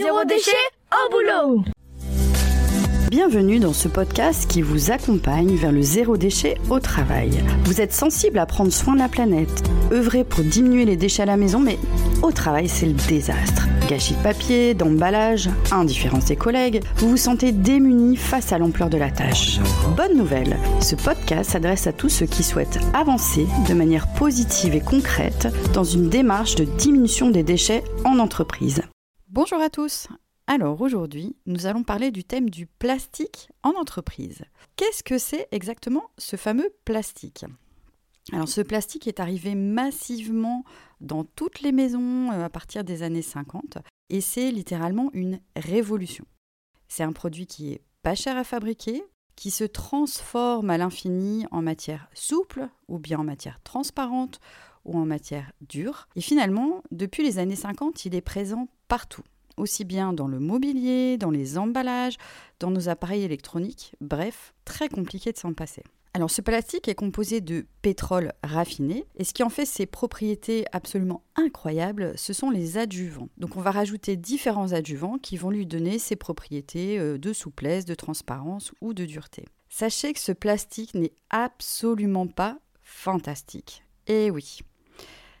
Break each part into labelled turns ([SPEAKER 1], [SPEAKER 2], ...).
[SPEAKER 1] Zéro déchet au boulot
[SPEAKER 2] Bienvenue dans ce podcast qui vous accompagne vers le zéro déchet au travail. Vous êtes sensible à prendre soin de la planète, œuvrer pour diminuer les déchets à la maison, mais au travail, c'est le désastre. Gâchis de papier, d'emballage, indifférence des collègues, vous vous sentez démuni face à l'ampleur de la tâche. Bonne nouvelle, ce podcast s'adresse à tous ceux qui souhaitent avancer de manière positive et concrète dans une démarche de diminution des déchets en entreprise. Bonjour à tous alors aujourd'hui, nous allons parler du thème du plastique en entreprise. Qu'est-ce que c'est exactement ce fameux plastique? Alors ce plastique est arrivé massivement dans toutes les maisons euh, à partir des années 50 et c'est littéralement une révolution. C'est un produit qui est pas cher à fabriquer, qui se transforme à l'infini en matière souple ou bien en matière transparente ou en matière dure. Et finalement, depuis les années 50, il est présent partout aussi bien dans le mobilier, dans les emballages, dans nos appareils électroniques, bref, très compliqué de s'en passer. Alors ce plastique est composé de pétrole raffiné et ce qui en fait ses propriétés absolument incroyables, ce sont les adjuvants. Donc on va rajouter différents adjuvants qui vont lui donner ses propriétés euh, de souplesse, de transparence ou de dureté. Sachez que ce plastique n'est absolument pas fantastique. Et oui,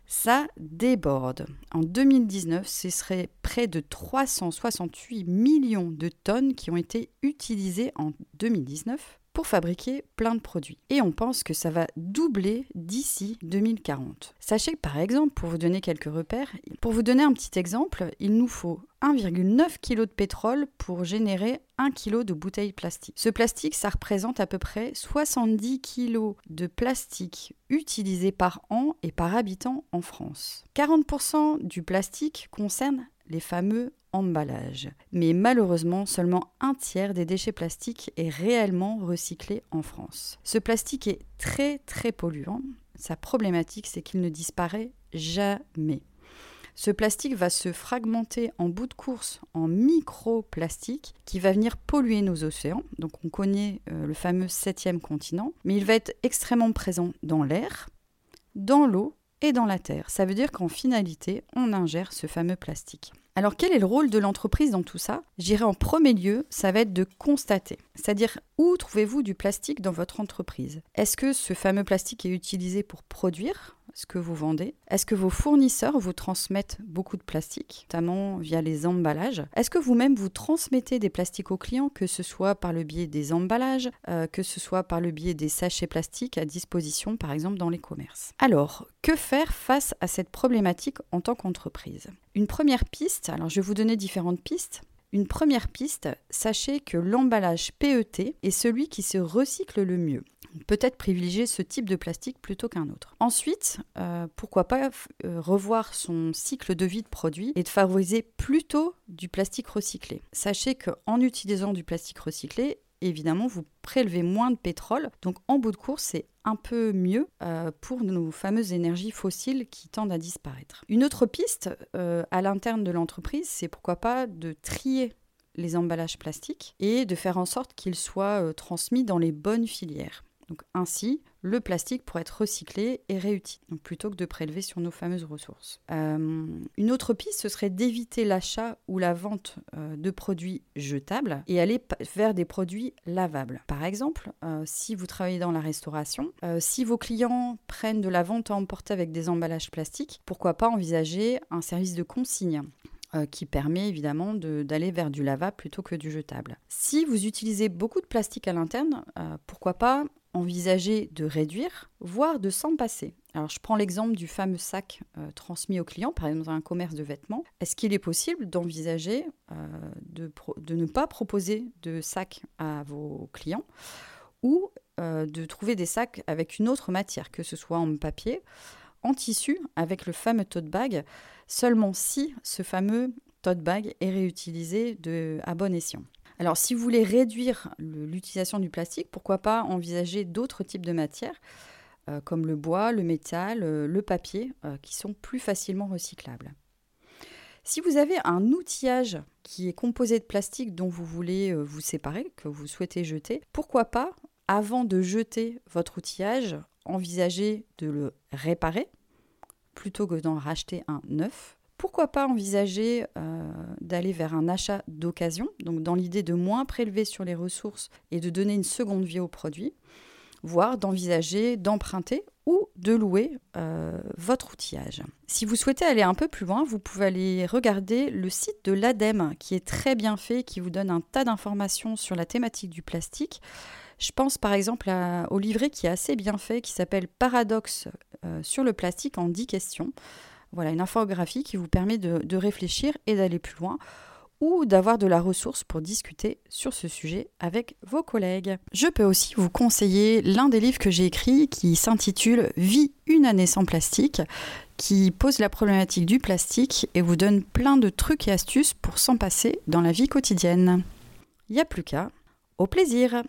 [SPEAKER 2] ça déborde. En 2019, ce serait près de 368 millions de tonnes qui ont été utilisées en 2019 pour fabriquer plein de produits. Et on pense que ça va doubler d'ici 2040. Sachez que par exemple, pour vous donner quelques repères, pour vous donner un petit exemple, il nous faut 1,9 kg de pétrole pour générer 1 kg de bouteilles plastique. Ce plastique, ça représente à peu près 70 kg de plastique utilisé par an et par habitant en France. 40% du plastique concerne les fameux emballages. Mais malheureusement, seulement un tiers des déchets plastiques est réellement recyclé en France. Ce plastique est très très polluant. Sa problématique, c'est qu'il ne disparaît jamais. Ce plastique va se fragmenter en bout de course en microplastique qui va venir polluer nos océans. Donc on connaît euh, le fameux septième continent, mais il va être extrêmement présent dans l'air, dans l'eau et dans la terre. Ça veut dire qu'en finalité, on ingère ce fameux plastique. Alors quel est le rôle de l'entreprise dans tout ça? J'irai en premier lieu, ça va être de constater. C'est-à-dire où trouvez-vous du plastique dans votre entreprise? Est-ce que ce fameux plastique est utilisé pour produire? Ce que vous vendez Est-ce que vos fournisseurs vous transmettent beaucoup de plastique, notamment via les emballages? Est-ce que vous-même vous transmettez des plastiques aux clients, que ce soit par le biais des emballages, euh, que ce soit par le biais des sachets plastiques à disposition, par exemple dans les commerces? Alors, que faire face à cette problématique en tant qu'entreprise? Une première piste, alors je vais vous donner différentes pistes. Une première piste, sachez que l'emballage PET est celui qui se recycle le mieux. Peut-être privilégier ce type de plastique plutôt qu'un autre. Ensuite, euh, pourquoi pas euh, revoir son cycle de vie de produit et de favoriser plutôt du plastique recyclé. Sachez qu'en utilisant du plastique recyclé, évidemment, vous prélevez moins de pétrole. Donc, en bout de course, c'est un peu mieux euh, pour nos fameuses énergies fossiles qui tendent à disparaître. Une autre piste à l'interne de l'entreprise, c'est pourquoi pas de trier les emballages plastiques et de faire en sorte qu'ils soient transmis dans les bonnes filières. Donc ainsi, le plastique pourrait être recyclé et réutilisé, plutôt que de prélever sur nos fameuses ressources. Euh, une autre piste, ce serait d'éviter l'achat ou la vente euh, de produits jetables et aller vers des produits lavables. Par exemple, euh, si vous travaillez dans la restauration, si vos clients prennent de la vente à emporter avec des emballages plastiques, pourquoi pas envisager un service de consigne qui permet évidemment d'aller vers du lavable plutôt que du jetable. Si vous utilisez beaucoup de plastique à l'interne, pourquoi pas envisager de réduire, voire de s'en passer. Alors je prends l'exemple du fameux sac euh, transmis au client, par exemple dans un commerce de vêtements. Est-ce qu'il est possible d'envisager euh, de, ne pas proposer de sac à vos clients ou euh, de trouver des sacs avec une autre matière, que ce soit en papier, en tissu, avec le fameux tote bag, seulement si ce fameux tote bag est réutilisé de, à bon escient. Alors, si vous voulez réduire l'utilisation du plastique, pourquoi pas envisager d'autres types de matières, euh, comme le bois, le métal, euh, le papier, euh, qui sont plus facilement recyclables. Si vous avez un outillage qui est composé de plastique dont vous voulez vous séparer, que vous souhaitez jeter, pourquoi pas, avant de jeter votre outillage, envisager de le réparer plutôt que d'en racheter un neuf pourquoi pas envisager euh, d'aller vers un achat d'occasion, donc dans l'idée de moins prélever sur les ressources et de donner une seconde vie au produit, voire d'envisager d'emprunter ou de louer euh, votre outillage. Si vous souhaitez aller un peu plus loin, vous pouvez aller regarder le site de l'ADEME qui est très bien fait, qui vous donne un tas d'informations sur la thématique du plastique. Je pense par exemple au livret qui est assez bien fait, qui s'appelle Paradoxe euh, sur le plastique en 10 questions. Voilà, une infographie qui vous permet de, réfléchir et d'aller plus loin ou d'avoir de la ressource pour discuter sur ce sujet avec vos collègues. Je peux aussi vous conseiller l'un des livres que j'ai écrit qui s'intitule Vie une année sans plastique, qui pose la problématique du plastique et vous donne plein de trucs et astuces pour s'en passer dans la vie quotidienne. Il n'y a plus qu'à. Au plaisir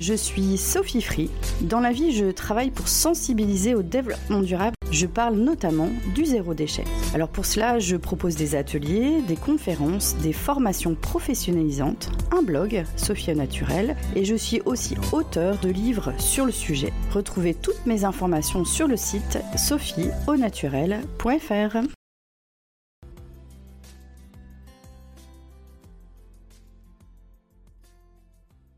[SPEAKER 2] Je suis Sophie Free. Dans la vie, je travaille pour sensibiliser au développement durable. Je parle notamment du zéro déchet. Alors pour cela, je propose des ateliers, des conférences, des formations professionnalisantes, un blog, Sophia Naturel, et je suis aussi auteur de livres sur le sujet. Retrouvez toutes mes informations sur le site sophieaunaturel.fr.